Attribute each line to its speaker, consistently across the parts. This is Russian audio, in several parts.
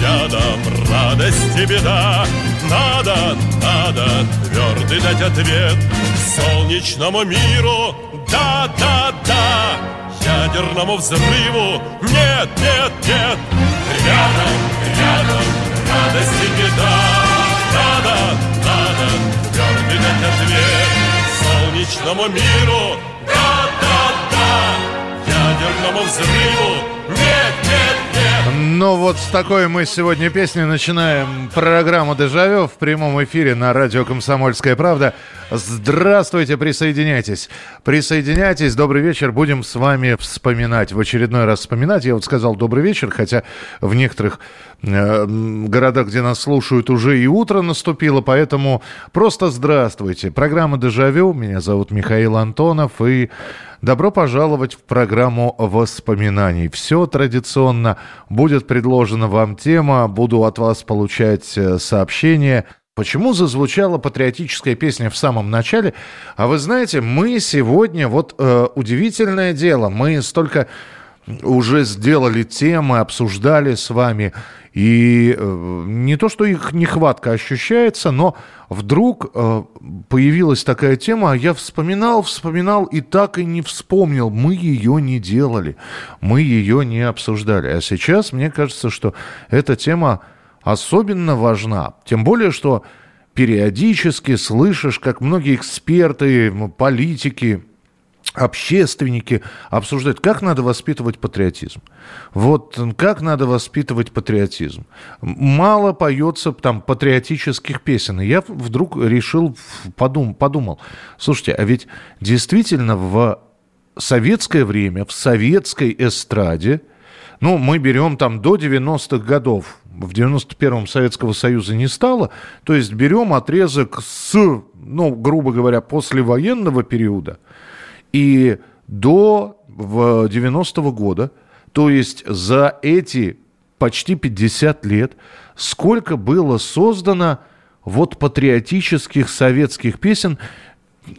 Speaker 1: Рядом радость и беда. Надо, надо твердый дать ответ Солнечному миру. Да, да, да Ядерному взрыву. Нет, нет, нет. Рядом, рядом радость и беда. Надо, надо твердый дать ответ Солнечному миру. Да, да, да Ядерному взрыву. Нет,
Speaker 2: Ну вот с такой мы сегодня песни начинаем программу «Дежавю» в прямом эфире на радио «Комсомольская правда». Здравствуйте, присоединяйтесь. Присоединяйтесь, добрый вечер. Будем с вами вспоминать, в очередной раз вспоминать. Я вот сказал добрый вечер, хотя в некоторых городах, где нас слушают, уже и утро наступило, поэтому просто здравствуйте. Программа «Дежавю». Меня зовут Михаил Антонов и Добро пожаловать в программу воспоминаний. Все традиционно. Будет предложена вам тема, буду от вас получать э, сообщения. Почему зазвучала патриотическая песня в самом начале? А вы знаете, мы сегодня, вот э, удивительное дело, мы столько уже сделали темы, обсуждали с вами. И э, не то, что их нехватка ощущается, но вдруг э, появилась такая тема, а я вспоминал, вспоминал и так и не вспомнил. Мы ее не делали, мы ее не обсуждали. А сейчас мне кажется, что эта тема особенно важна. Тем более, что периодически слышишь, как многие эксперты, политики, общественники обсуждают, как надо воспитывать патриотизм. Вот как надо воспитывать патриотизм. Мало поется там патриотических песен. И я вдруг решил, подум, подумал, слушайте, а ведь действительно в советское время, в советской эстраде, ну, мы берем там до 90-х годов, в 91-м Советского Союза не стало, то есть берем отрезок с, ну, грубо говоря, послевоенного периода – и до 90-го года, то есть за эти почти 50 лет, сколько было создано вот патриотических советских песен,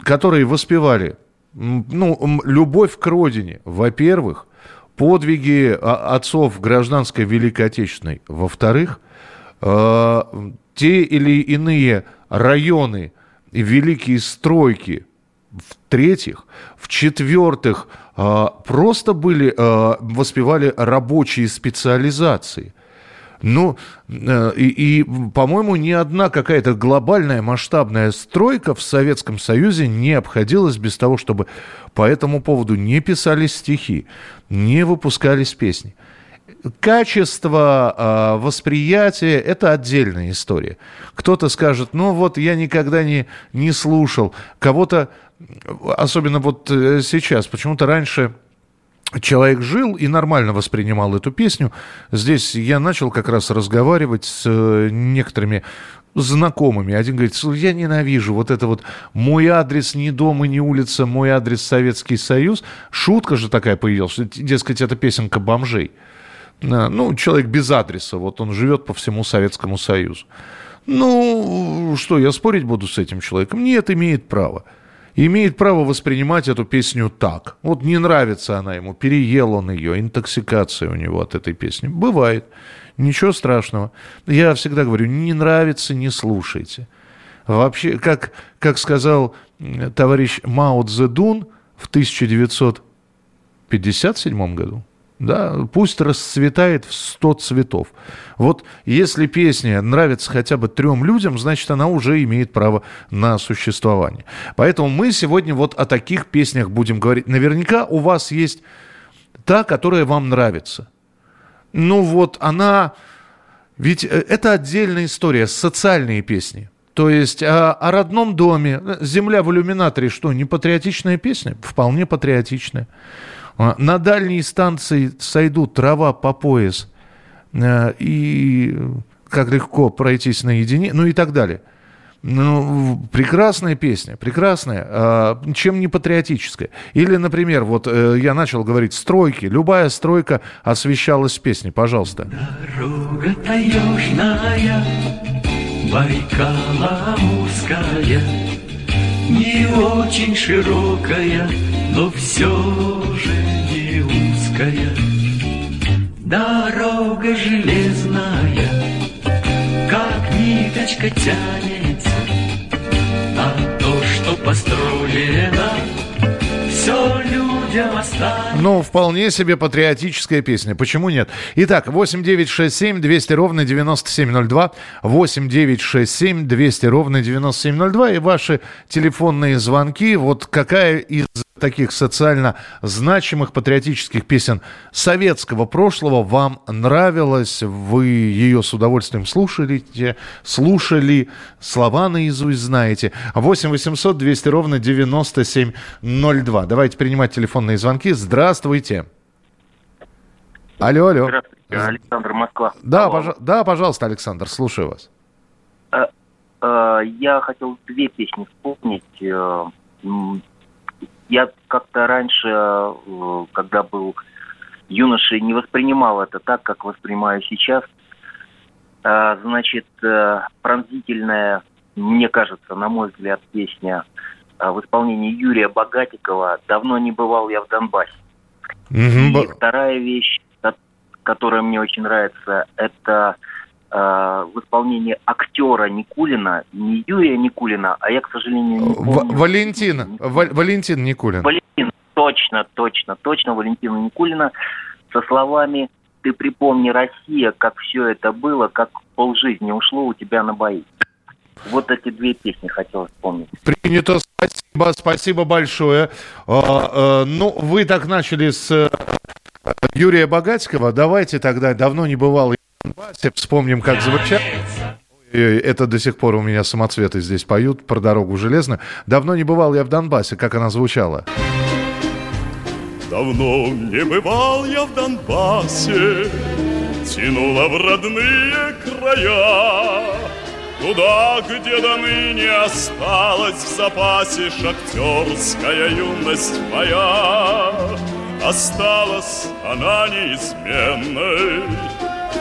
Speaker 2: которые воспевали ну, любовь к родине, во-первых, подвиги отцов гражданской Великой Отечественной, во-вторых, э, те или иные районы великие стройки – в-третьих, в-четвертых, а, просто были, а, воспевали рабочие специализации. Ну, э, и, и по-моему, ни одна какая-то глобальная масштабная стройка в Советском Союзе не обходилась без того, чтобы по этому поводу не писались стихи, не выпускались песни. Качество э, восприятия – это отдельная история. Кто-то скажет, ну вот я никогда не, не слушал. Кого-то особенно вот э, сейчас, почему-то раньше человек жил и нормально воспринимал эту песню. Здесь я начал как раз разговаривать с э, некоторыми знакомыми. Один говорит, я ненавижу вот это вот мой адрес не дом и не улица, мой адрес Советский Союз. Шутка же такая появилась, дескать, это песенка бомжей. А, ну, человек без адреса, вот он живет по всему Советскому Союзу. Ну, что, я спорить буду с этим человеком? Нет, имеет право имеет право воспринимать эту песню так. Вот не нравится она ему, переел он ее, интоксикация у него от этой песни. Бывает. Ничего страшного. Я всегда говорю, не нравится, не слушайте. Вообще, как, как сказал товарищ Мао Цзэдун в 1957 году, да, пусть расцветает в 100 цветов. Вот если песня нравится хотя бы трем людям, значит, она уже имеет право на существование. Поэтому мы сегодня вот о таких песнях будем говорить. Наверняка у вас есть та, которая вам нравится. Ну вот она... Ведь э, это отдельная история, социальные песни. То есть о, о родном доме, «Земля в иллюминаторе» что, не патриотичная песня? Вполне патриотичная. А, на дальней станции сойдут трава по пояс, э, и как легко пройтись наедине, ну и так далее. Ну, прекрасная песня, прекрасная. А, чем не патриотическая? Или, например, вот э, я начал говорить стройки. Любая стройка освещалась в песне. Пожалуйста.
Speaker 3: Дорога таежная, Байкала узкая, Не очень широкая, но все же не узкая. Дорога железная, как ниточка тянется, А то, что построено, все людям останется.
Speaker 2: Ну, вполне себе патриотическая песня. Почему нет? Итак, 8 9 6 7 200 ровно 9702. 8 9 6 7 200 ровно 9702. И ваши телефонные звонки. Вот какая из таких социально значимых патриотических песен советского прошлого вам нравилась? Вы ее с удовольствием слушали, слушали, слова наизусть знаете. 8 800 200 ровно 9702. Давайте принимать телефонные звонки. Здравствуйте. Алло, алло.
Speaker 4: Здравствуйте, Александр Москва.
Speaker 2: Да,
Speaker 4: Алло.
Speaker 2: пожа- да, пожалуйста, Александр, слушаю вас.
Speaker 4: Э, э, Я хотел две песни вспомнить. Я как-то раньше, э, когда был юношей, не воспринимал это так, как воспринимаю сейчас. Э, Значит, э, пронзительная, мне кажется, на мой взгляд, песня э, в исполнении Юрия Богатикова «Давно не бывал я в Донбассе».
Speaker 2: Мгм,
Speaker 4: И вторая вещь, ко- которая мне очень нравится, это в исполнении актера Никулина, не Юрия Никулина, а я, к сожалению, не
Speaker 2: В-
Speaker 4: помню.
Speaker 2: Валентин, Ва- Валентин Никулин.
Speaker 4: Валентин, точно, точно, точно, Валентина Никулина со словами «Ты припомни, Россия, как все это было, как полжизни ушло у тебя на бои». Вот эти две песни хотел вспомнить.
Speaker 2: Принято, спасибо, спасибо большое. А, э, ну, вы так начали с э, Юрия Богатского. Давайте тогда, давно не бывало в Донбассе, вспомним, как звучало. Ой, Это до сих пор у меня самоцветы здесь поют про дорогу железную. Давно не бывал я в Донбассе, как она звучала.
Speaker 1: Давно не бывал я в Донбассе, Тянуло в родные края, Туда, где до ныне осталась в запасе Шахтерская юность моя. Осталась она неизменной,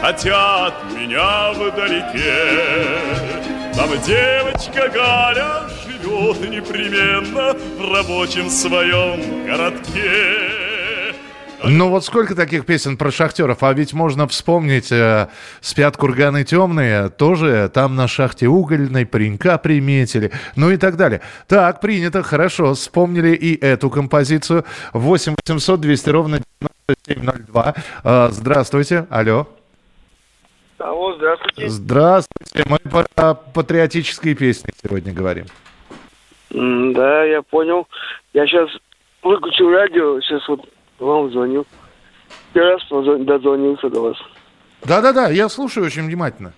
Speaker 1: Хотя от меня вдалеке. Там девочка Галя живет непременно В рабочем своем городке.
Speaker 2: Ну вот сколько таких песен про шахтеров, а ведь можно вспомнить э, «Спят курганы темные», тоже там на шахте угольной паренька приметили, ну и так далее. Так, принято, хорошо, вспомнили и эту композицию. 8 800 200 ровно 9702. Э, здравствуйте, алло.
Speaker 5: Алло, здравствуйте.
Speaker 2: Здравствуйте, мы про патриотические песни сегодня говорим.
Speaker 5: Да, я понял. Я сейчас выключил радио, сейчас вот вам звоню. Первый раз позвон- дозвонился до вас.
Speaker 2: Да-да-да, я слушаю очень внимательно.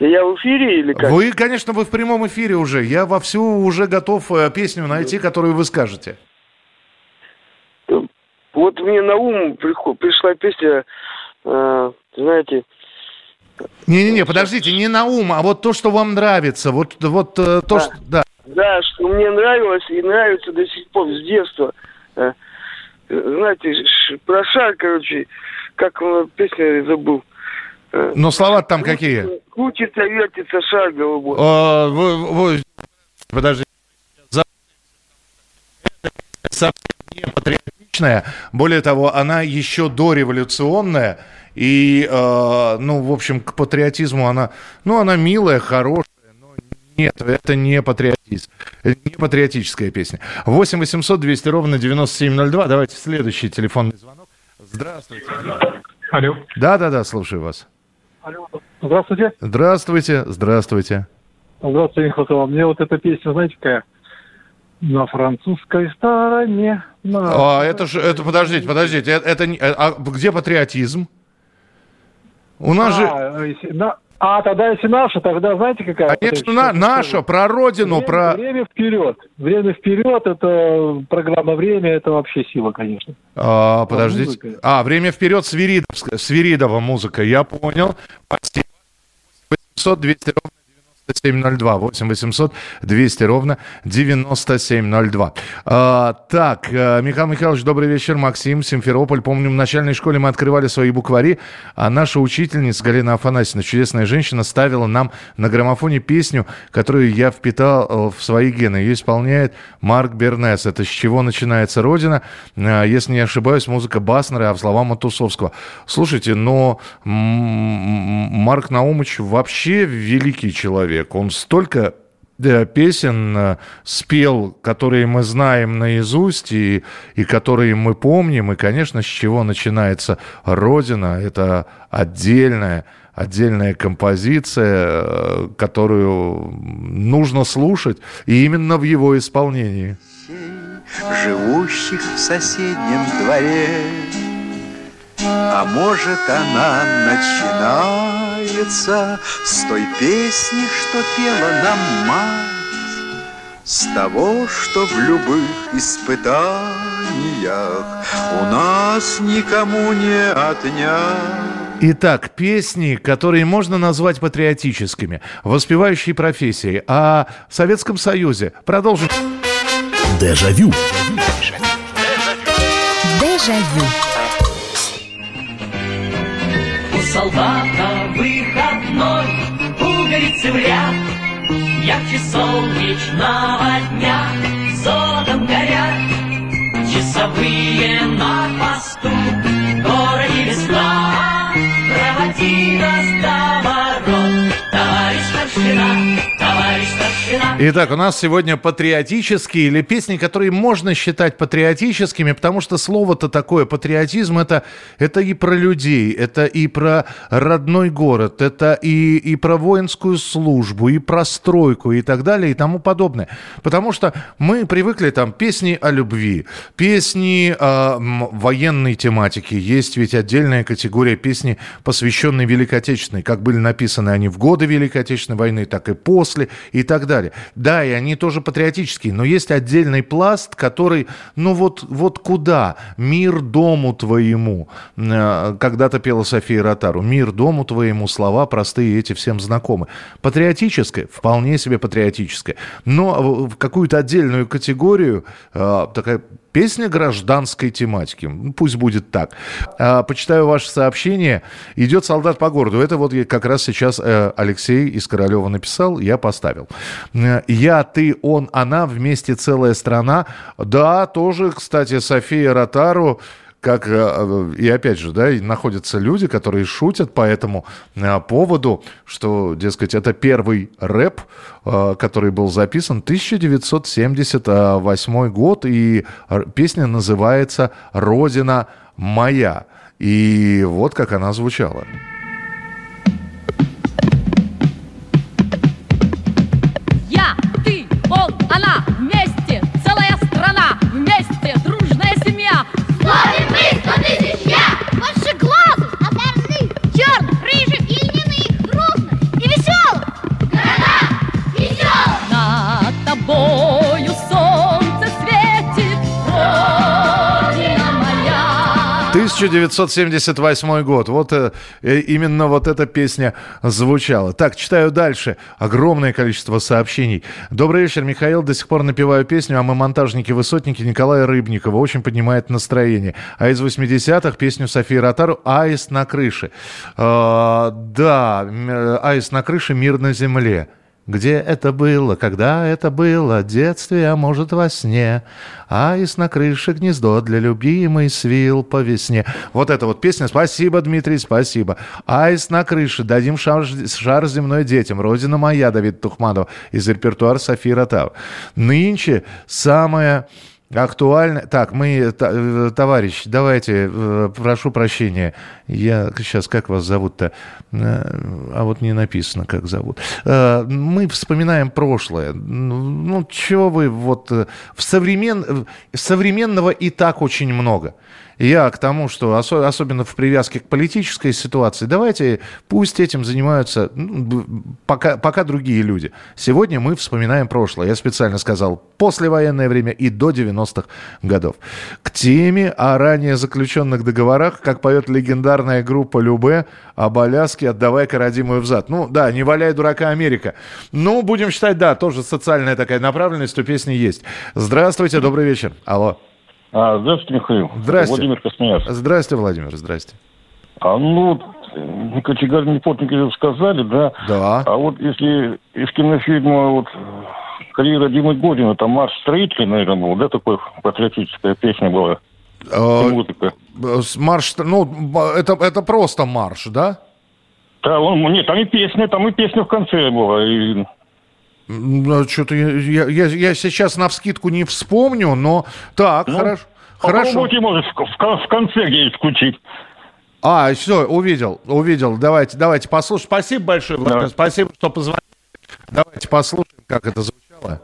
Speaker 5: Я в эфире или как?
Speaker 2: Вы, конечно, вы в прямом эфире уже. Я вовсю уже готов э, песню найти, которую вы скажете.
Speaker 5: Вот мне на ум пришла песня, э, знаете,
Speaker 2: Не-не-не, подождите, не на ум, а вот то, что вам нравится. Вот, вот э, то,
Speaker 5: Да.
Speaker 2: что... Да.
Speaker 5: да, что мне нравилось и нравится до сих пор с детства. Э, э, знаете, про шар, короче, как песня забыл.
Speaker 2: Но слова там какие?
Speaker 5: Крутится, вертится шар голубой.
Speaker 2: Э, вы- вы- Подождите. За- Это не патриотичная. Более того, она еще дореволюционная. И, э, ну, в общем, к патриотизму она... Ну, она милая, хорошая. но Нет, это не патриотизм. Это не патриотическая песня. 8 800 200 ровно 9702. Давайте следующий телефонный звонок. Здравствуйте.
Speaker 6: Алло.
Speaker 2: Да-да-да, слушаю вас.
Speaker 6: Здравствуйте.
Speaker 2: Здравствуйте, здравствуйте.
Speaker 6: Здравствуйте, Михаил. Мне вот эта песня, знаете, какая? На французской стороне. на-
Speaker 2: А, это же, это, подождите, подождите, это, это не- а где патриотизм? У нас же,
Speaker 6: А, если на- а, тогда если наша, тогда знаете какая?
Speaker 2: конечно,
Speaker 6: Вот
Speaker 2: на- наша, про родину,
Speaker 6: время,
Speaker 2: про...
Speaker 6: время вперед. Время вперед, это программа «Время», это вообще сила, конечно.
Speaker 2: А, подождите.
Speaker 6: музыка.
Speaker 2: А, время вперед, Свиридовская, Свиридова музыка, я понял. Спасибо. 800 200 ровно 9702. 8 800 200 ровно 9702. А, так, э, Михаил Михайлович, добрый вечер. Максим, Симферополь. Помню, в начальной школе мы открывали свои буквари, а наша учительница Галина Афанасьевна, чудесная женщина, ставила нам на граммофоне песню, которую я впитал э, в свои гены. Ее исполняет Марк Бернес. Это «С чего начинается Родина?» э, Если не ошибаюсь, музыка Баснера, а в слова Матусовского. Слушайте, но Марк Наумович вообще великий человек человек. Он столько песен э, спел, которые мы знаем наизусть и, и которые мы помним. И, конечно, с чего начинается «Родина» — это отдельная, отдельная композиция, э, которую нужно слушать, и именно в его исполнении.
Speaker 7: Живущих в соседнем дворе а может она начинается с той песни, что пела нам мать, С того, что в любых испытаниях У нас никому не отнять.
Speaker 2: Итак, песни, которые можно назвать патриотическими, воспевающие профессии о Советском Союзе. Продолжим.
Speaker 8: Дежавю.
Speaker 9: Дежавю
Speaker 3: солдата выходной Ряд Ярче солнечного дня Зодом горят Часовые на посту В городе весна? Проводи нас до ворот Товарищ старшина
Speaker 2: Итак, у нас сегодня патриотические или песни, которые можно считать патриотическими, потому что слово-то такое, патриотизм, это, это и про людей, это и про родной город, это и, и про воинскую службу, и про стройку, и так далее, и тому подобное. Потому что мы привыкли там песни о любви, песни о военной тематике, есть ведь отдельная категория песни, посвященные Великой Отечественной, как были написаны они в годы Великой Отечественной войны, так и после, и так далее. Да, и они тоже патриотические, но есть отдельный пласт, который, ну вот, вот куда? Мир дому твоему. Э, когда-то пела София Ротару. Мир дому твоему, слова простые, эти всем знакомы. Патриотическое, вполне себе патриотическое. Но в какую-то отдельную категорию, э, такая Песня гражданской тематики. Ну, пусть будет так. А, почитаю ваше сообщение. Идет солдат по городу. Это вот как раз сейчас э, Алексей из Королева написал, я поставил. Э, я, ты, он, она, вместе целая страна. Да, тоже, кстати, София Ротару как, э, и опять же, да, находятся люди, которые шутят по этому э, поводу, что, дескать, это первый рэп, э, который был записан 1978 год, и песня называется «Родина моя». И вот как она звучала. 1978 год. Вот э, э, именно вот эта песня звучала. Так, читаю дальше. Огромное количество сообщений. Добрый вечер, Михаил. До сих пор напеваю песню, а мы монтажники-высотники Николая Рыбникова. Очень поднимает настроение. А из 80-х песню Софии Ротару «Аист на крыше». Э, да, «Аист на крыше. Мир на земле». Где это было, когда это было, детстве, а может во сне. Аист на крыше гнездо для любимой свил по весне. Вот эта вот песня. Спасибо, Дмитрий, спасибо. Аист на крыше, дадим шар, шар земной детям. Родина моя, Давид Тухманов. Из репертуара Софии Ротау. Нынче самая Актуально. Так, мы, э, товарищ, давайте, э, прошу прощения. Я сейчас, как вас зовут-то? Э, а вот не написано, как зовут. Мы вспоминаем прошлое. Ну, ну что вы, вот, в современ... современного и так очень много. Я к тому, что осо- особенно в привязке к политической ситуации, давайте пусть этим занимаются ну, пока, пока другие люди. Сегодня мы вспоминаем прошлое. Я специально сказал послевоенное время и до 90-х годов. К теме о ранее заключенных договорах, как поет легендарная группа Любе об Аляске «Отдавай-ка родимую взад». Ну да, не валяй дурака Америка. Ну, будем считать, да, тоже социальная такая направленность у песни есть. Здравствуйте, добрый вечер. Алло.
Speaker 10: А, здравствуйте, Михаил.
Speaker 2: Здрасте.
Speaker 10: Владимир Красноярск.
Speaker 2: Здрасте, Владимир, здрасте.
Speaker 10: А ну, э, кочегарные плотники сказали, да?
Speaker 2: Да.
Speaker 10: А вот если из кинофильма вот «Карьера Димы Година», там «Марш строителей», наверное, был, да, такой патриотическая песня была? И музыка.
Speaker 2: Марш, ну, это, это просто марш, да?
Speaker 10: Да, он, нет, там и песня, там и песня в конце была. И,
Speaker 2: Что-то я, я, я- сейчас на вскидку не вспомню, но так,
Speaker 10: Ну,
Speaker 2: хорошо. Хорошо.
Speaker 10: Попробуйте, может, в, в конце где-нибудь включить.
Speaker 2: А, все, увидел, увидел. Давайте, давайте послушаем. Спасибо большое, Владимир.
Speaker 10: Да.
Speaker 2: Спасибо, что позвонили. Давайте послушаем, как это звучало.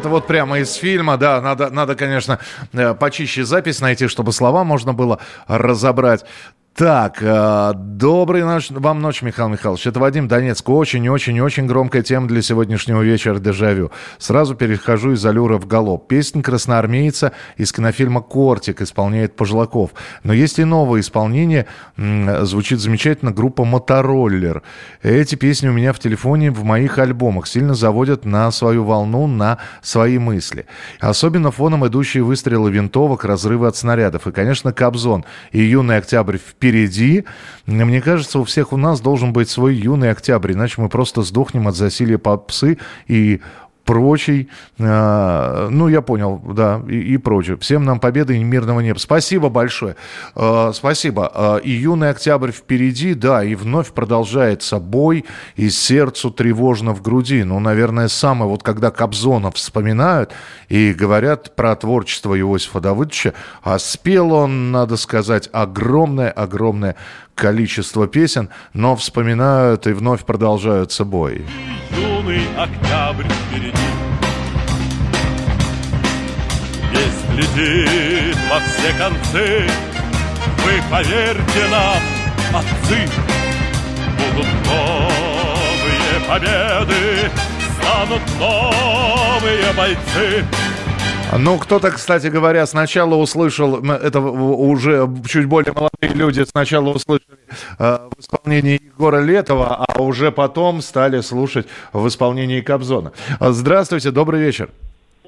Speaker 2: Это вот прямо из фильма, да, надо, надо, конечно, э, почище запись найти, чтобы слова можно было разобрать. Так, э, доброй ночь, вам ночь, Михаил Михайлович. Это Вадим Донецк. Очень-очень-очень громкая тема для сегодняшнего вечера «Дежавю». Сразу перехожу из «Алюра» в «Галоп». Песня «Красноармейца» из кинофильма «Кортик» исполняет Пожелаков. Но есть и новое исполнение. Звучит замечательно группа «Мотороллер». Эти песни у меня в телефоне, в моих альбомах. Сильно заводят на свою волну, на свои мысли. Особенно фоном идущие выстрелы винтовок, разрывы от снарядов. И, конечно, Кобзон и «Юный октябрь» впереди. Мне кажется, у всех у нас должен быть свой «Юный октябрь», иначе мы просто сдохнем от засилия попсы и прочий, э, ну, я понял, да, и, и прочее. Всем нам победы и мирного неба. Спасибо большое. Э, спасибо. Э, и юный октябрь впереди, да, и вновь продолжается бой, и сердцу тревожно в груди. Ну, наверное, самое, вот когда Кобзона вспоминают и говорят про творчество Иосифа Давыдовича, а спел он, надо сказать, огромное-огромное количество песен, но вспоминают и вновь продолжаются бои.
Speaker 1: Юный октябрь впереди. Весь летит во все концы, вы поверьте нам, отцы, будут новые победы, станут новые бойцы.
Speaker 2: Ну, кто-то, кстати говоря, сначала услышал, это уже чуть более молодые люди сначала услышали в исполнении Егора Летова, а уже потом стали слушать в исполнении Кобзона. Здравствуйте, добрый вечер.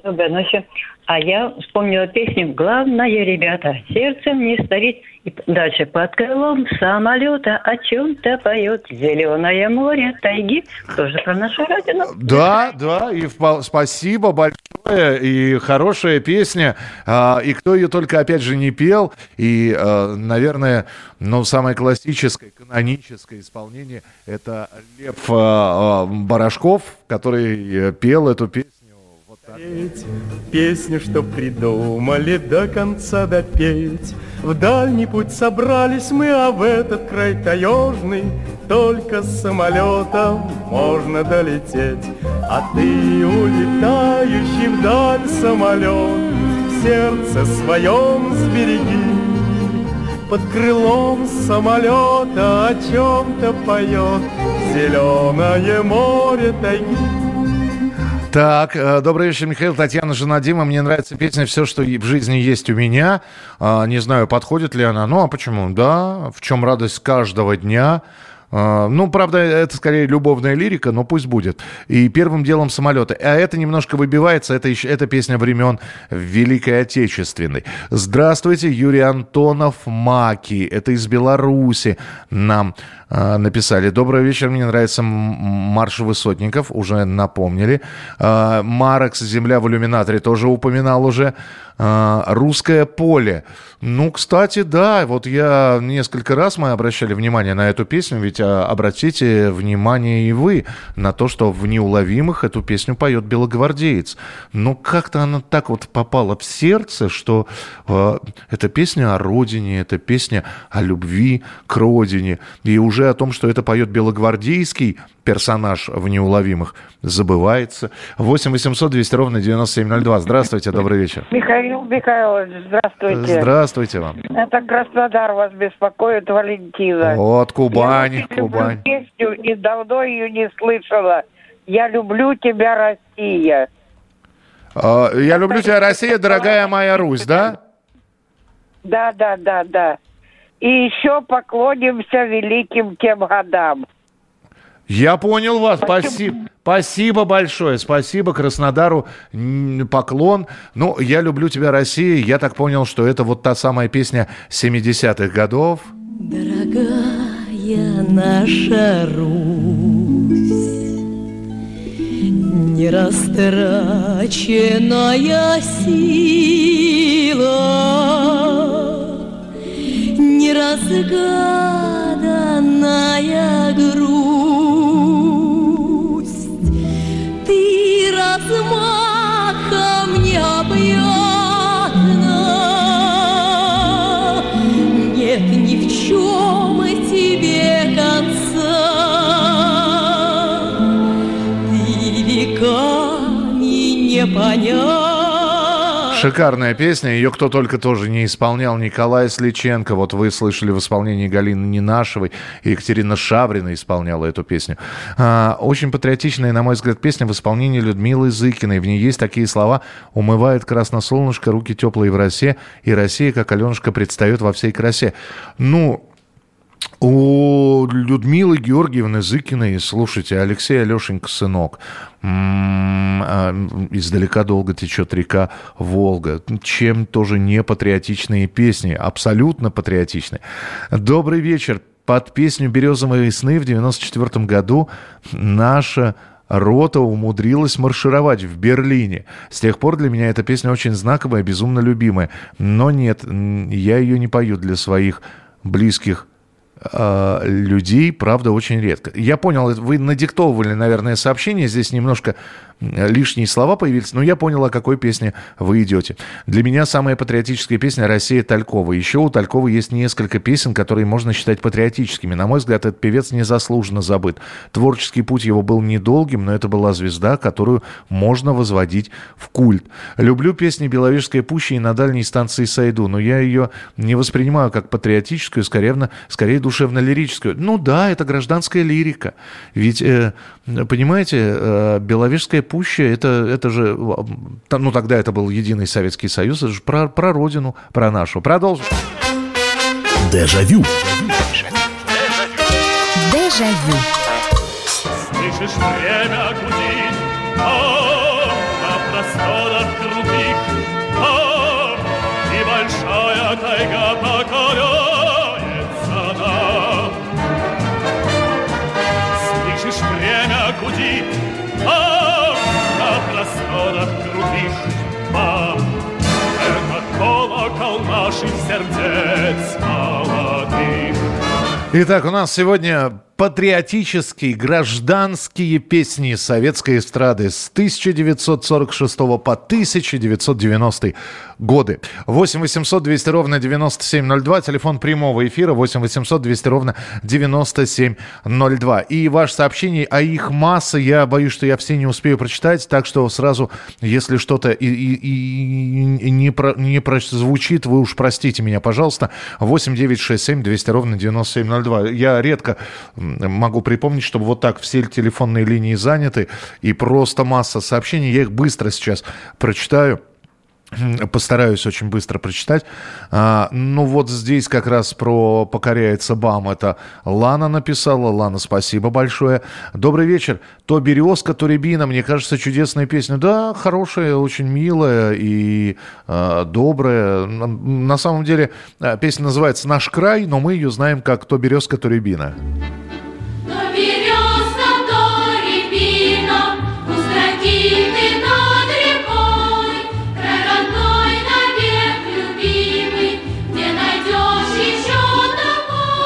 Speaker 11: Доброй ночи. А я вспомнила песню «Главное, ребята, сердцем не стареть». И дальше «Под крылом самолета о чем-то поет зеленое море тайги». Тоже про нашу родину.
Speaker 2: Да, да, и впол- спасибо большое, и хорошая песня, а, и кто ее только, опять же, не пел, и, а, наверное, ну, самое классическое, каноническое исполнение, это Лев а, Барашков, который э, пел эту песню.
Speaker 12: Петь Песню, что придумали до конца допеть. В дальний путь собрались мы, а в этот край таежный Только с самолетом можно долететь. А ты, улетающий вдаль самолет, В сердце своем сбереги. Под крылом самолета о чем-то поет Зеленое море тайги.
Speaker 2: Так, э, добрый вечер, Михаил, Татьяна, жена Дима. Мне нравится песня «Все, что в жизни есть у меня». А, Не знаю, подходит ли она. Ну, а почему? Да, в чем радость каждого дня. А, Ну, правда, это скорее любовная лирика, но пусть будет. И первым делом самолеты. А это немножко выбивается, это, еще, это песня времен Великой Отечественной. Здравствуйте, Юрий Антонов Маки. Это из Беларуси нам написали. Добрый вечер, мне нравится марш высотников, уже напомнили. А, Марекс, земля в иллюминаторе, тоже упоминал уже. А, Русское поле. Ну, кстати, да, вот я несколько раз мы обращали внимание на эту песню, ведь а, обратите внимание и вы на то, что в «Неуловимых» эту песню поет белогвардеец. Но как-то она так вот попала в сердце, что э, это песня о родине, это песня о любви к родине. И уже о том, что это поет белогвардейский персонаж в «Неуловимых», забывается. 8 800 200 ровно 9702. Здравствуйте, добрый вечер.
Speaker 13: Михаил Михайлович, здравствуйте.
Speaker 2: Здравствуйте вам.
Speaker 13: Это Краснодар вас беспокоит, Валентина.
Speaker 2: Вот, Кубань,
Speaker 13: Я
Speaker 2: Кубань.
Speaker 13: песню и давно ее не слышала. Я люблю тебя, Россия.
Speaker 2: А, Я люблю тебя, Россия, дорогая моя Русь, да?
Speaker 13: Да, да, да, да. И еще поклонимся великим тем годам.
Speaker 2: Я понял вас. Спасибо. Спасибо большое. Спасибо Краснодару. Поклон. Ну, я люблю тебя, Россия. Я так понял, что это вот та самая песня 70-х годов.
Speaker 14: Дорогая наша Русь, нерастраченная сила, неразгаданная грусть, ты размахом необъятна, нет ни в чем тебе конца. Ты веками не понять.
Speaker 2: Шикарная песня. Ее кто только тоже не исполнял. Николай Сличенко. Вот вы слышали в исполнении Галины Нинашевой. Екатерина Шаврина исполняла эту песню. А, очень патриотичная, на мой взгляд, песня в исполнении Людмилы Зыкиной. В ней есть такие слова. «Умывает красно солнышко, руки теплые в росе, и Россия, как Аленушка, предстает во всей красе». Ну, у Людмилы Георгиевны Зыкиной, слушайте, Алексей Алешенька, сынок, а, издалека долго течет река Волга. Чем тоже не патриотичные песни, абсолютно патриотичные. Добрый вечер. Под песню «Березовые сны» в 94 году наша рота умудрилась маршировать в Берлине. С тех пор для меня эта песня очень знаковая, безумно любимая. Но нет, я ее не пою для своих близких людей, правда, очень редко. Я понял, вы надиктовывали, наверное, сообщение, здесь немножко э, лишние слова появились, но я понял, о какой песне вы идете. Для меня самая патриотическая песня «Россия» Талькова. Еще у Талькова есть несколько песен, которые можно считать патриотическими. На мой взгляд, этот певец незаслуженно забыт. Творческий путь его был недолгим, но это была звезда, которую можно возводить в культ. Люблю песни «Беловежская пуща» и «На дальней станции сойду», но я ее не воспринимаю как патриотическую, скорее, скорее душевно-лирическую. Ну да, это гражданская лирика. Ведь, э, понимаете, э, Беловежская пуща, это, это же, ну тогда это был единый Советский Союз, это же про, про родину, про нашу. Продолжим.
Speaker 8: Дежавю.
Speaker 9: Дежавю.
Speaker 1: Слышишь, время гудит, там, на просторах крутых, там, небольшая тайга
Speaker 2: Итак, у нас сегодня патриотические гражданские песни советской эстрады с 1946 по 1990 годы. 8 800 200 ровно 9702, телефон прямого эфира 8 800 200 ровно 9702. И ваше сообщение, а их масса, я боюсь, что я все не успею прочитать, так что сразу, если что-то и, и- и не, про, не прозвучит, вы уж простите меня, пожалуйста. 8 9 6 7 200 ровно 9702. Я редко могу припомнить, чтобы вот так все телефонные линии заняты и просто масса сообщений. Я их быстро сейчас прочитаю. Постараюсь очень быстро прочитать. А, ну вот здесь как раз про «Покоряется БАМ». Это Лана написала. Лана, спасибо большое. Добрый вечер. То «Березка», то «Рябина». Мне кажется, чудесная песня. Да, хорошая, очень милая и а, добрая. На- На самом деле а, песня называется «Наш край», но мы ее знаем как «То березка, то рябина».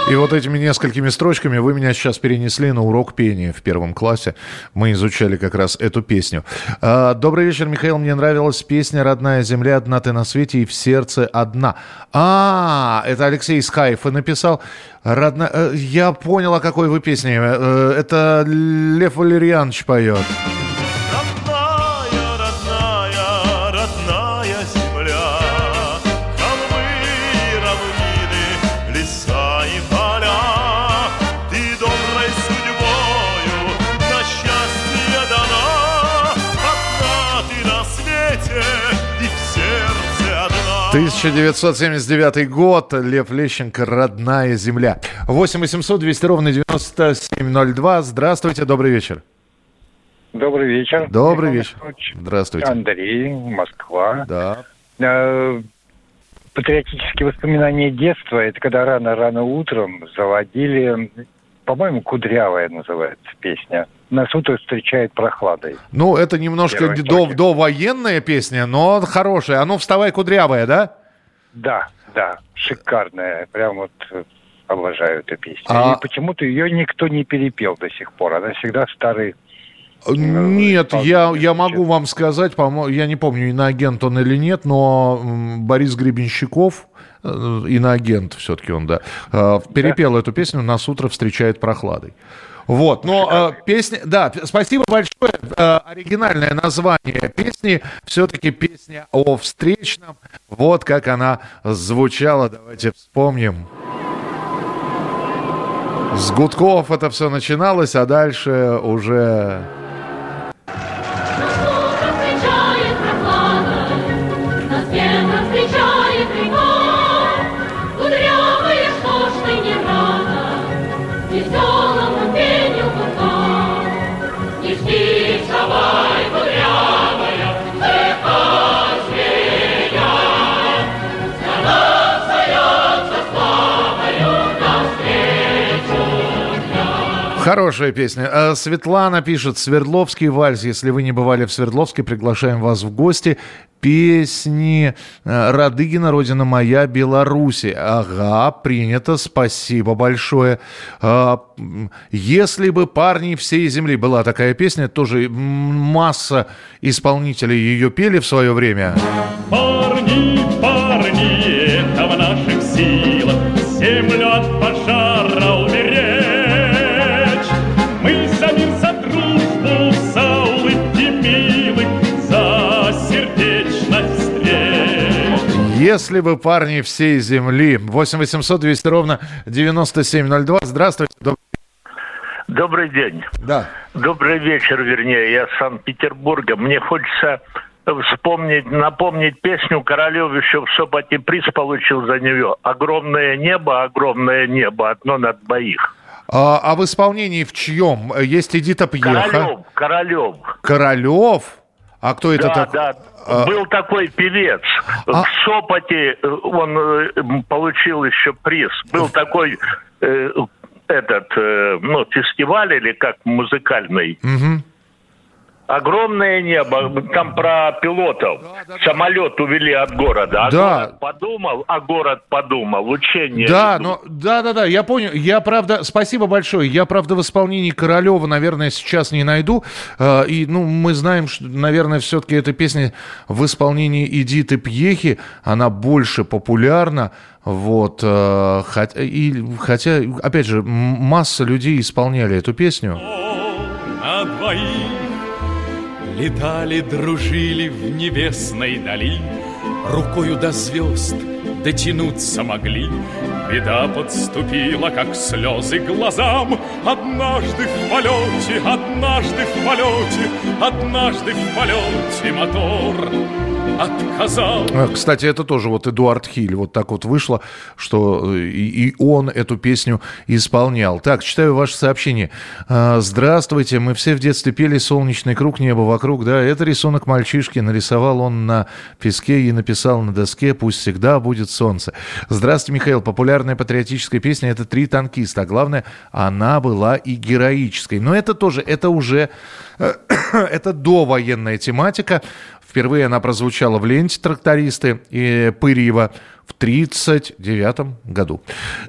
Speaker 2: И вот этими несколькими строчками вы меня сейчас перенесли на урок пения в первом классе. Мы изучали как раз эту песню. А, Добрый вечер, Михаил. Мне нравилась песня «Родная земля, одна ты на свете и в сердце одна». А, это Алексей Скайф и написал. Родна... Э, я понял, о какой вы песне. Э, это Лев Валерьянович поет. 1979 год. Лев Лещенко «Родная земля». 8 800 200 ровно 9702. Здравствуйте, добрый вечер.
Speaker 15: Добрый вечер.
Speaker 2: Добрый вечер. Здравствуйте.
Speaker 15: Андрей, Москва.
Speaker 2: Да.
Speaker 15: Э, Патриотические воспоминания детства, это когда рано-рано утром заводили, по-моему, «Кудрявая» называется песня. Нас утро встречает прохладой.
Speaker 2: Ну, это немножко до, довоенная песня, но хорошая. А ну, вставай, кудрявая, да?
Speaker 15: Да, да, шикарная. Прям вот э, обожаю эту песню.
Speaker 2: А-
Speaker 15: И почему-то ее никто не перепел до сих пор. Она всегда старый.
Speaker 2: Нет, я, я могу вам сказать, я не помню, иноагент он или нет, но Борис Гребенщиков, э, иноагент все-таки он, да, э, перепел эту песню «Нас утро встречает прохладой». Вот, но э, песня, да, спасибо большое. Э, оригинальное название песни, все-таки песня о встречном. Вот как она звучала, давайте вспомним. С гудков это все начиналось, а дальше уже... Хорошая песня. А, Светлана пишет, Свердловский вальс. Если вы не бывали в Свердловске, приглашаем вас в гости. Песни э, Радыгина «Родина моя, Беларуси». Ага, принято, спасибо большое. М, Если бы парни всей земли была такая песня, тоже масса исполнителей ее пели в свое время.
Speaker 1: Парни, парни,
Speaker 2: Если бы парни всей земли. 8 800 200 ровно 9702. Здравствуйте. Доб-
Speaker 16: Добрый день.
Speaker 2: Да.
Speaker 16: Добрый вечер, вернее, я с Санкт-Петербурга. Мне хочется вспомнить, напомнить песню Королев еще в Сопоте приз получил за нее. Огромное небо, огромное небо, одно на двоих.
Speaker 2: А, а в исполнении в чьем? Есть Эдита Пьеха.
Speaker 16: Королев, Королев.
Speaker 2: Королев? А кто это
Speaker 16: да,
Speaker 2: такой?
Speaker 16: да.
Speaker 2: А-
Speaker 16: Был такой певец.
Speaker 2: А-
Speaker 16: В Сопоте э, он э, получил еще приз. Был такой э, этот, э, ну, фестиваль или как музыкальный.
Speaker 2: Мгм.
Speaker 16: Огромное небо, там про пилотов. Самолет увели от города. А
Speaker 2: Да.
Speaker 16: город подумал, а город подумал. Учение.
Speaker 2: Да,
Speaker 16: идут.
Speaker 2: но да, да, да, я понял. Я правда, спасибо большое. Я правда в исполнении Королева, наверное, сейчас не найду. Э, И, ну, мы знаем, что, наверное, все-таки эта песня в исполнении Эдиты Пьехи, она больше популярна. Вот, э, хотя, и, хотя, опять же, масса людей исполняли эту песню.
Speaker 1: На двоих летали, дружили в небесной дали, Рукою до звезд дотянуться могли. Беда подступила, как слезы глазам. Однажды в полете, однажды в полете, однажды в полете мотор отказал.
Speaker 2: А, Кстати, это тоже вот Эдуард Хиль. Вот так вот вышло, что э, и, он эту песню исполнял. Так, читаю ваше сообщение. А, Здравствуйте, мы все в детстве пели «Солнечный круг, небо вокруг». Да, это рисунок мальчишки. Нарисовал он на песке и написал на доске «Пусть всегда будет солнце. Здравствуйте, Михаил. Популярная патриотическая песня – это «Три танкиста». А главное, она была и героической. Но это тоже, это уже, это довоенная тематика. Впервые она прозвучала в ленте «Трактористы» и Пырьева в 1939 году.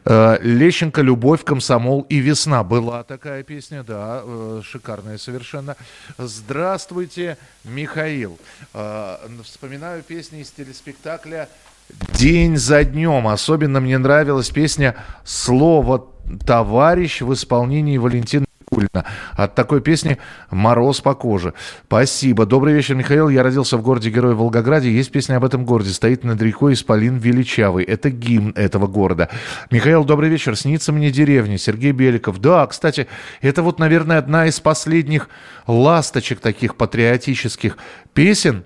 Speaker 2: Э, Лещенко «Любовь, комсомол и весна». Была такая песня, да, э, шикарная совершенно. Здравствуйте, Михаил. Э, Вспоминаю песни из телеспектакля «День за днем». Особенно мне нравилась песня «Слово товарищ» в исполнении Валентины Никулина. От такой песни «Мороз по коже». Спасибо. Добрый вечер, Михаил. Я родился в городе Герой Волгограде. Есть песня об этом городе. Стоит над рекой Исполин Величавый. Это гимн этого города. Михаил, добрый вечер. Снится мне деревня. Сергей Беликов. Да, кстати, это вот, наверное, одна из последних ласточек таких патриотических песен,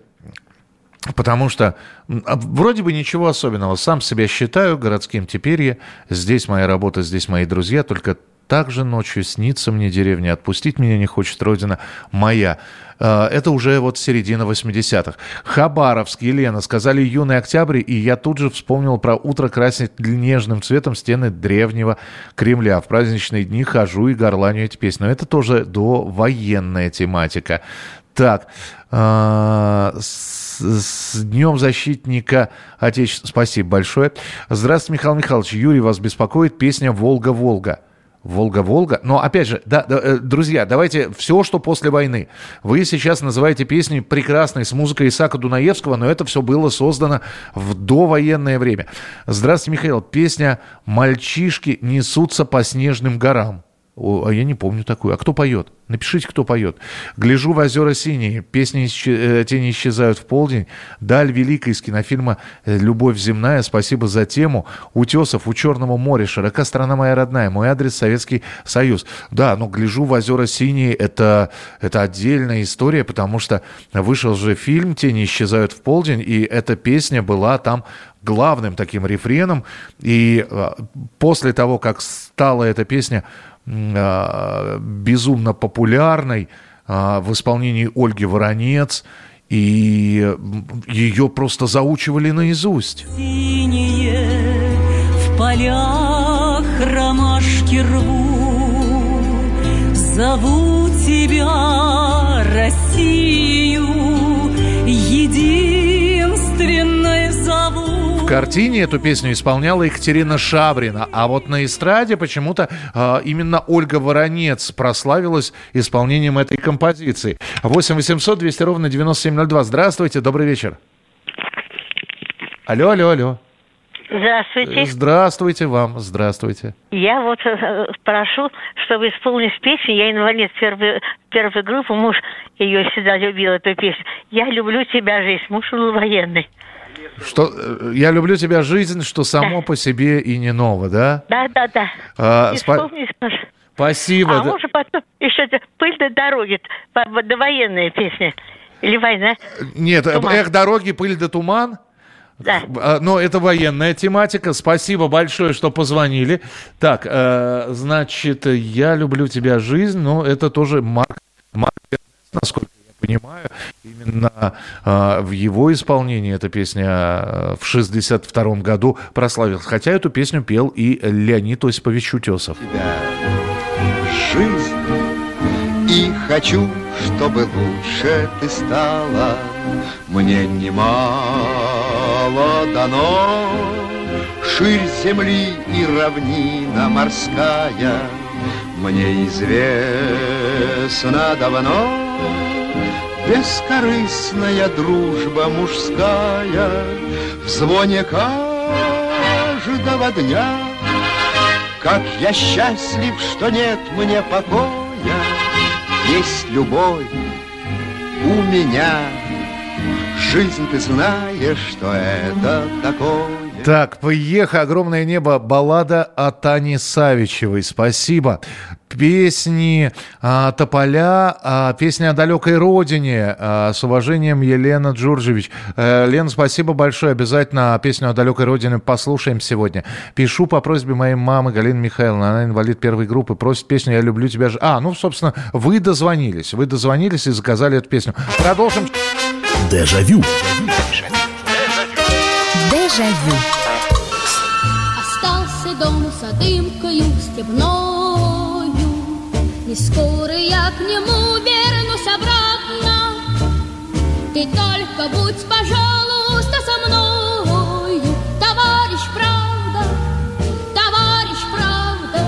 Speaker 2: Потому что а, вроде бы ничего особенного. Сам себя считаю городским теперь я. Здесь моя работа, здесь мои друзья. Только также ночью снится мне деревня. Отпустить меня не хочет родина моя. А, Это уже вот середина 80-х. Хабаровск, Елена, сказали юный октябрь, и я тут же вспомнил про утро красить нежным цветом стены древнего Кремля. В праздничные дни хожу и горланю эти песни. Но это тоже довоенная тематика. Так, а, с, с Днем защитника Отечества. Спасибо большое. Здравствуйте, Михаил Михайлович. Юрий вас беспокоит песня «Волга-Волга». Волга-Волга. Но опять же, да, да, э, друзья, давайте все, что после войны. Вы сейчас называете песни прекрасной с музыкой Исаака Дунаевского, но это все было создано в довоенное время. Здравствуйте, Михаил. Песня «Мальчишки несутся по снежным горам». А я не помню такую. А кто поет? Напишите, кто поет. «Гляжу в озера синие», песни исче... «Тени исчезают в полдень», «Даль великая» из кинофильма э, «Любовь земная», спасибо за тему. «Утесов у Черного моря», «Широка страна моя родная», мой адрес Советский Союз. Да, но «Гляжу в озера синие» это, это отдельная история, потому что вышел же фильм «Тени исчезают в полдень», и эта песня была там главным таким рефреном. И э, после того, как стала эта песня э, безумно популярной э, в исполнении Ольги Воронец, и ее просто заучивали наизусть.
Speaker 14: Синие в полях ромашки рву, Зову тебя, Россию,
Speaker 2: картине эту песню исполняла Екатерина Шабрина, а вот на эстраде почему-то э, именно Ольга Воронец прославилась исполнением этой композиции. 8 800 200 ровно 9702. Здравствуйте, добрый вечер. Алло, алло, алло.
Speaker 17: Здравствуйте.
Speaker 2: Здравствуйте вам, здравствуйте.
Speaker 17: Я вот э, прошу, чтобы исполнить песню. Я инвалид первой, первой группы. Муж ее всегда любил, эту песню. Я люблю тебя, жизнь. Муж был военный.
Speaker 2: Что, э, я люблю тебя, жизнь, что само по себе и не ново, да?
Speaker 17: Да, да, да.
Speaker 2: А, спа-. Спасибо.
Speaker 17: А
Speaker 2: да.
Speaker 17: может потом еще пыль на дороге, довоенная песня. Или война.
Speaker 2: Нет, э,
Speaker 17: Туман.
Speaker 2: эх, дороги, пыль да туман.
Speaker 17: Да.
Speaker 2: А, Но это военная тематика. Спасибо большое, что позвонили. Так, э, значит, я люблю тебя, жизнь, но это тоже Марк, Марк насколько я понимаю. Именно э, в его исполнении эта песня э, в 62 году прославилась. Хотя эту песню пел и Леонид Осипович Утесов.
Speaker 7: жизнь И хочу, чтобы лучше ты стала Мне немало дано Ширь земли и равнина морская Мне известно давно Бескорыстная дружба мужская В звоне каждого дня как я счастлив, что нет мне покоя, Есть любовь у меня. Жизнь, ты знаешь, что это такое.
Speaker 2: Так, поехали. Огромное небо. Баллада о Тане Савичевой. Спасибо. Песни а, Тополя, а, песня о далекой родине. А, с уважением, Елена Джурджевич. Э, Лена, спасибо большое. Обязательно песню о далекой родине послушаем сегодня. Пишу по просьбе моей мамы Галины Михайловны. Она инвалид первой группы. Просит песню «Я люблю тебя». ж-». А, ну, собственно, вы дозвонились. Вы дозвонились и заказали эту песню. Продолжим.
Speaker 8: Дежавю.
Speaker 18: Дежавю.
Speaker 9: Степною. И скоро я к нему вернусь обратно. Ты только будь, пожалуйста, со мною, товарищ правда, товарищ правда.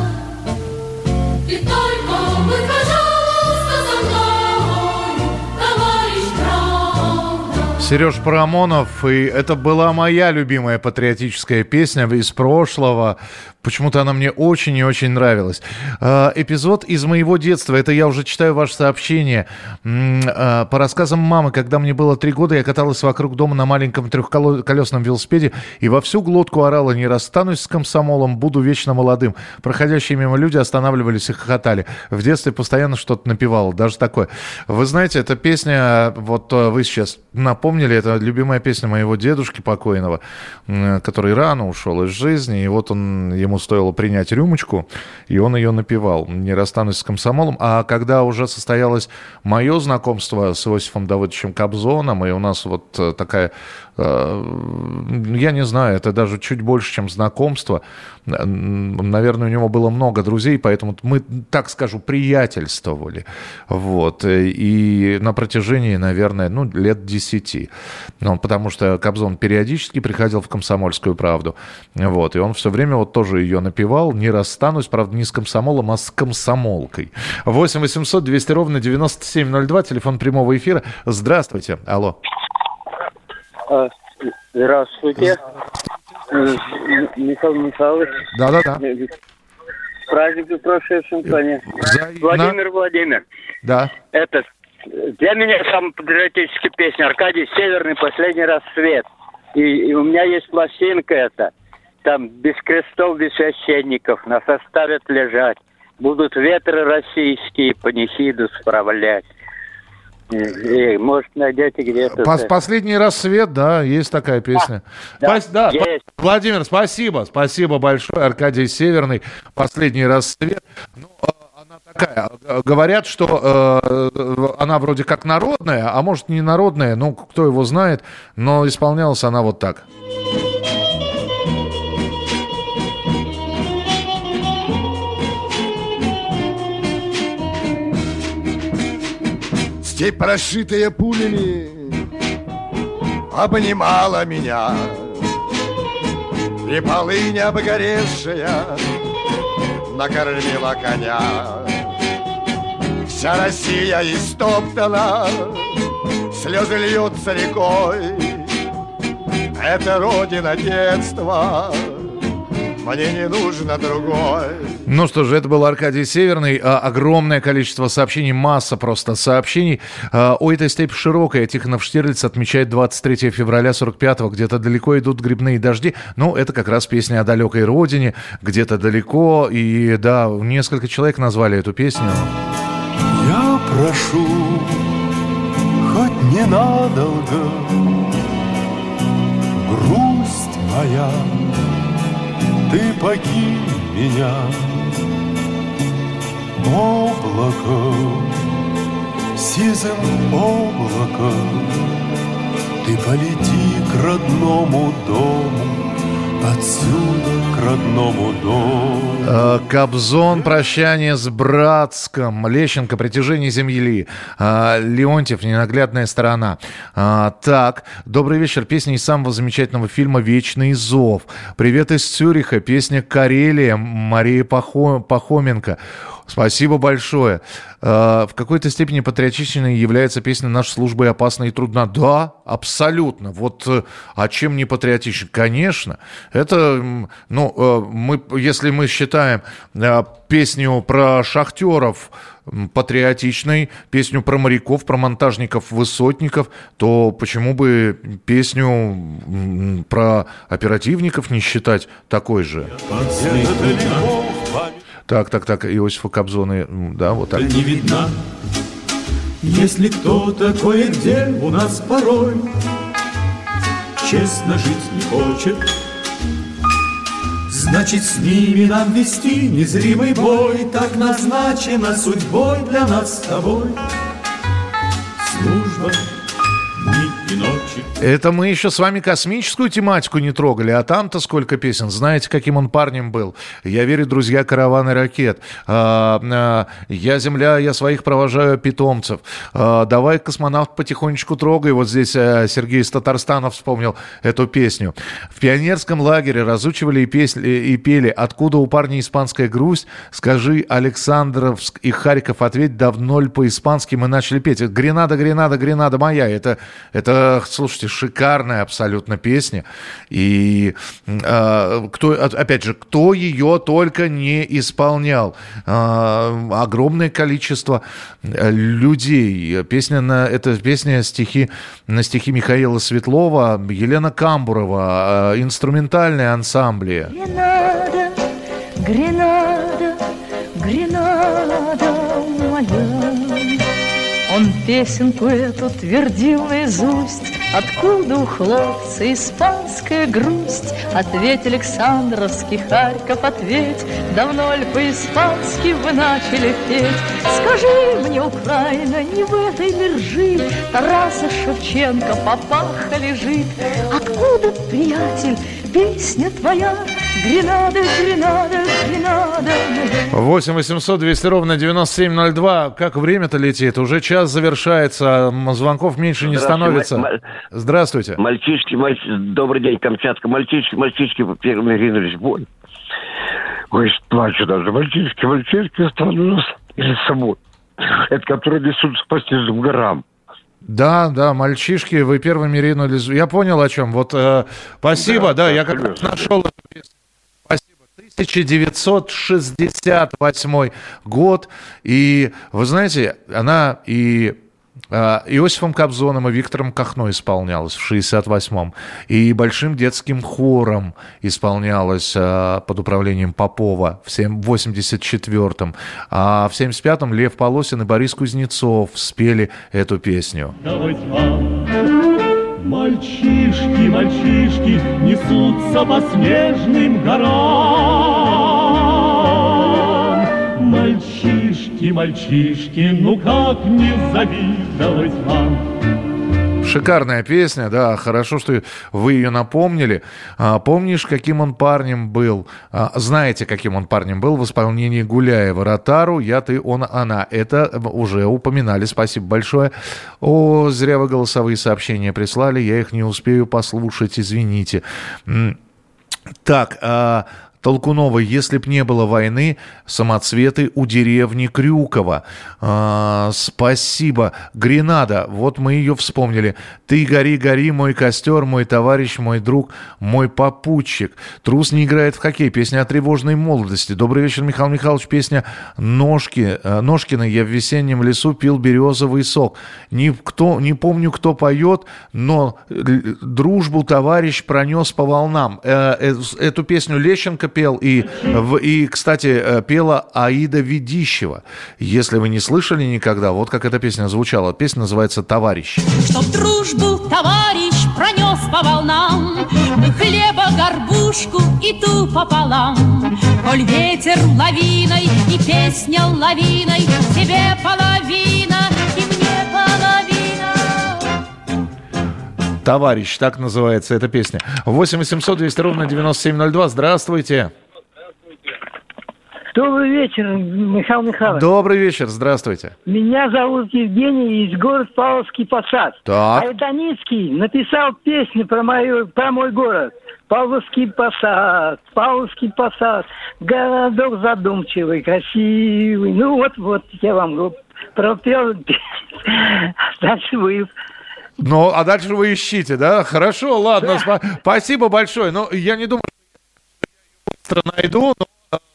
Speaker 9: Ты только будь, пожалуйста, со мною, товарищ правда.
Speaker 2: Сереж Парамонов, и это была моя любимая патриотическая песня из прошлого. Почему-то она мне очень и очень нравилась. Э, Эпизод из моего детства. Это я уже читаю ваше сообщение. Э, По рассказам мамы, когда мне было три года, я каталась вокруг дома на маленьком трехколесном велосипеде и во всю глотку орала «Не расстанусь с комсомолом, буду вечно молодым». Проходящие мимо люди останавливались и хохотали. В детстве постоянно что-то напевала, даже такое. Вы знаете, эта песня, вот э, вы сейчас напомнили, это любимая песня моего дедушки покойного, который рано ушел из жизни, и вот он, ему стоило принять рюмочку, и он ее напевал. «Не расстанусь с комсомолом». А когда уже состоялось мое знакомство с Иосифом Давыдовичем Кобзоном, и у нас вот э, такая, я не знаю, это даже чуть больше, чем знакомство. Э, Наверное, у него было много друзей, поэтому мы, так скажу, приятельствовали. Вот. Э, И на протяжении, наверное, ну, лет десяти. Ну, потому что Кобзон периодически приходил в «Комсомольскую правду». Вот. И он все время вот тоже ее напевал. Не расстанусь, правда, не с комсомолом, а с комсомолкой. 8 800 200 ровно 9702, телефон прямого эфира. Здравствуйте. Алло.
Speaker 18: А, Здравствуйте. Э, Михаил Михайлович.
Speaker 2: Да-да-да.
Speaker 18: С праздником прошедшим, Таня. Владимир Владимир.
Speaker 2: Да.
Speaker 18: Это для меня самая патриотическая песня Аркадий Северный «Последний рассвет». И, и у меня есть пластинка эта. Там без крестов, без священников нас оставят лежать. Будут ветры российские панихиду справлять. И, может, найдете где-то.
Speaker 2: Пос- Последний рассвет, да, есть такая песня.
Speaker 18: да,
Speaker 2: Спас- да,
Speaker 18: есть.
Speaker 2: Владимир, спасибо, спасибо большое. Аркадий Северный, последний рассвет. Ну, э, она такая. э, Говорят, что э, она вроде как народная, а может не народная, ну, кто его знает, но исполнялась она вот так.
Speaker 19: Степь, прошитая пулями, обнимала меня. И полынь обгоревшая накормила коня. Вся Россия истоптана, слезы льются рекой. Это родина детства, мне не нужно другой.
Speaker 2: Ну что же, это был Аркадий Северный. А, Огромное количество сообщений, масса просто сообщений. А, Ой, эта степь широкая. Тихонов Штирлиц отмечает 23 февраля 45-го. Где-то далеко идут грибные дожди. Ну, это как раз песня о далекой родине. Где-то далеко. И да, несколько человек назвали эту песню.
Speaker 20: Я прошу, хоть ненадолго, грусть моя, ты покинь меня, облако, сизым облаком, ты полети к родному дому, отсюда к родному дому.
Speaker 2: Э, Кобзон, прощание с Братском, Лещенко, притяжение земли, Э, Леонтьев, ненаглядная сторона. Э, Так, добрый вечер, песня из самого замечательного фильма «Вечный зов». Привет из Цюриха, песня «Карелия» Марии Пахо- Пахоменко. Спасибо большое. Э, В какой-то степени патриотичной является песня «Наша служба и опасна и трудна». Да, абсолютно. Вот э, а чем не патриотичен? Конечно. Это, ну, э, мы, если мы считаем песню про шахтеров патриотичной, песню про моряков, про монтажников, высотников, то почему бы песню про оперативников не считать такой же? Так, так, так, Иосифа Кобзона, да, вот так.
Speaker 21: не видна. Если кто-то кое-где у нас порой Честно жить не хочет, Значит, с ними нам вести незримый бой, Так назначено судьбой для нас с тобой. Служба.
Speaker 2: Это мы еще с вами космическую тематику не трогали, а там-то сколько песен. Знаете, каким он парнем был? Я верю, друзья, караваны ракет. А, а, я земля, я своих провожаю питомцев. А, давай космонавт потихонечку трогай. Вот здесь а, Сергей из Татарстана вспомнил эту песню. В пионерском лагере разучивали и, песни, и пели «Откуда у парня испанская грусть?» Скажи, Александровск и Харьков, ответь, давно ли по-испански мы начали петь? Гренада, Гренада, Гренада моя. Это, это слушайте, шикарная абсолютно песня. И э, кто, опять же, кто ее только не исполнял. Э, огромное количество людей. Песня на, это песня стихи, на стихи Михаила Светлова, Елена Камбурова, э, инструментальные ансамбли.
Speaker 14: Гренада, Гренада, Гренада. Он песенку эту твердил наизусть, Откуда у хлопца испанская грусть? Ответь, Александровский Харьков, ответь, Давно ли по-испански вы начали петь? Скажи мне, Украина, не в этой ли ржи Тараса Шевченко папаха лежит? Откуда, приятель, песня твоя? Гренада, Гренада, Гренада.
Speaker 2: 8 800 200 ровно 9702. Как время-то летит? Уже час завершается. Звонков меньше не становится. Здравствуйте.
Speaker 22: Мальчишки, мальч... добрый день, Камчатка. Мальчишки, мальчишки первыми ринулись в бой. Ой, плачу даже. Мальчишки, мальчишки остановились перед собой. Это которые несут по снежным горам.
Speaker 2: Да, да, мальчишки, вы первыми ринулись. Я понял о чем. Вот э, спасибо, да, я как раз нашел эту песню. Спасибо. 1968 год. И вы знаете, она и Иосифом Кобзоном и Виктором Кахно исполнялась в 68-м. И большим детским хором исполнялась э, под управлением Попова в сем- в 84-м. А в 75-м Лев Полосин и Борис Кузнецов спели эту песню.
Speaker 21: Вам. Мальчишки, мальчишки несутся по снежным горам. Мальчишки, мальчишки, ну как не завидовать вам?
Speaker 2: Шикарная песня, да, хорошо, что вы ее напомнили. А, помнишь, каким он парнем был? А, знаете, каким он парнем был в исполнении Гуляева? Ротару, я, ты, он, она. Это уже упоминали, спасибо большое. О, зря вы голосовые сообщения прислали, я их не успею послушать, извините. Так, а, Толкунова, если б не было войны, самоцветы у деревни Крюкова. А, спасибо. Гренада, вот мы ее вспомнили. Ты гори, гори, мой костер, мой товарищ, мой друг, мой попутчик. Трус не играет в хоккей. Песня о тревожной молодости. Добрый вечер, Михаил Михайлович. Песня Ножки, э, Ножкина. Я в весеннем лесу пил березовый сок. Никто, не помню, кто поет, но л- дружбу товарищ пронес по волнам. Э, э, Эту песню Лещенко пел, и, и, кстати, э, пела Аида Ведищева. Если вы не слышали никогда, вот как эта песня звучала. Песня называется «Товарищ».
Speaker 14: Чтоб дружбу товарищ пронес по волнам Хлеба горбушку и ту пополам Коль ветер лавиной и песня лавиной Тебе половина
Speaker 2: «Товарищ», так называется эта песня. 8 800 200 ровно 9702. Здравствуйте.
Speaker 23: Добрый вечер, Михаил Михайлович.
Speaker 2: Добрый вечер, здравствуйте.
Speaker 23: Меня зовут Евгений из города Павловский Посад.
Speaker 2: Так.
Speaker 23: Айданицкий написал песню про, мою, про мой город. Павловский Посад, Павловский Посад, городок задумчивый, красивый. Ну вот, вот, я вам пропел. Дальше вы.
Speaker 2: Ну, а дальше вы ищите, да? Хорошо, ладно, спа- спасибо большое. Но я не думаю, что я ее быстро найду, но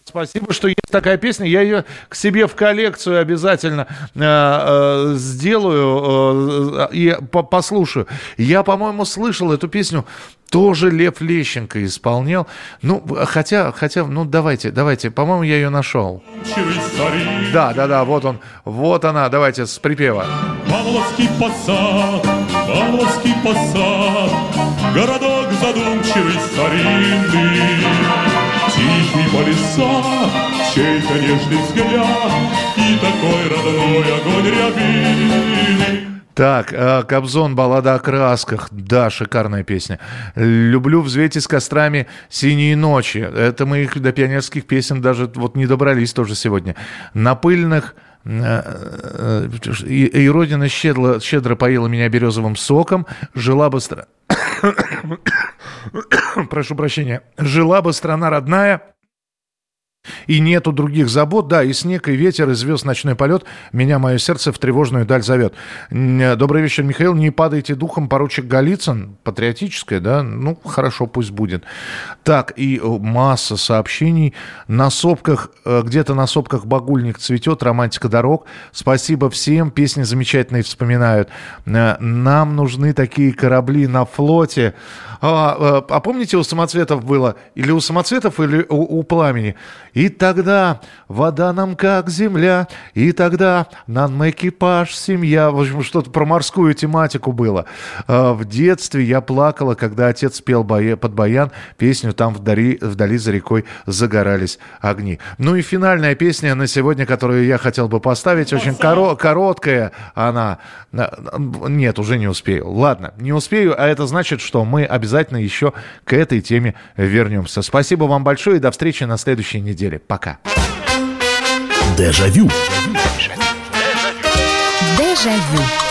Speaker 2: спасибо, что есть такая песня. Я ее к себе в коллекцию обязательно э, э, сделаю э, и по- послушаю. Я, по-моему, слышал эту песню. Тоже Лев Лещенко исполнял. Ну, хотя, хотя, ну, давайте, давайте. По-моему, я ее нашел. Да, да, да, вот он, вот она. Давайте с припева.
Speaker 21: Павловский посад, Павловский посад, Городок задумчивый, старинный, Тихий по лесам, чей-то нежный взгляд И такой родной огонь рябины.
Speaker 2: Так, э, Кобзон, баллада о красках. Да, шикарная песня. Люблю взвейте с кострами синие ночи. Это мы их до пионерских песен даже вот не добрались тоже сегодня. На пыльных э, э, и, и Родина щедро, щедро поила меня березовым соком. Жила бы страна... Прошу прощения. Жила бы страна родная, и нету других забот, да, и снег, и ветер, и звезд ночной полет. Меня мое сердце в тревожную даль зовет. Добрый вечер, Михаил. Не падайте духом, поручик Голицын. Патриотическое, да? Ну, хорошо, пусть будет. Так, и масса сообщений. На сопках, э, где-то на сопках багульник цветет, романтика дорог. Спасибо всем, песни замечательные вспоминают. Э, нам нужны такие корабли на флоте. А, э, а помните, у самоцветов было, или у самоцветов, или у, у пламени? И тогда вода нам как земля, и тогда нам экипаж, семья. В общем, что-то про морскую тематику было. А, в детстве я плакала, когда отец пел под баян песню «Там вдали, вдали за рекой загорались огни». Ну и финальная песня на сегодня, которую я хотел бы поставить, очень коро- короткая она. Нет, уже не успею. Ладно, не успею, а это значит, что мы обязательно еще к этой теме вернемся. Спасибо вам большое и до встречи на следующей неделе неделе. Пока.
Speaker 8: Дежавю.
Speaker 24: Дежавю.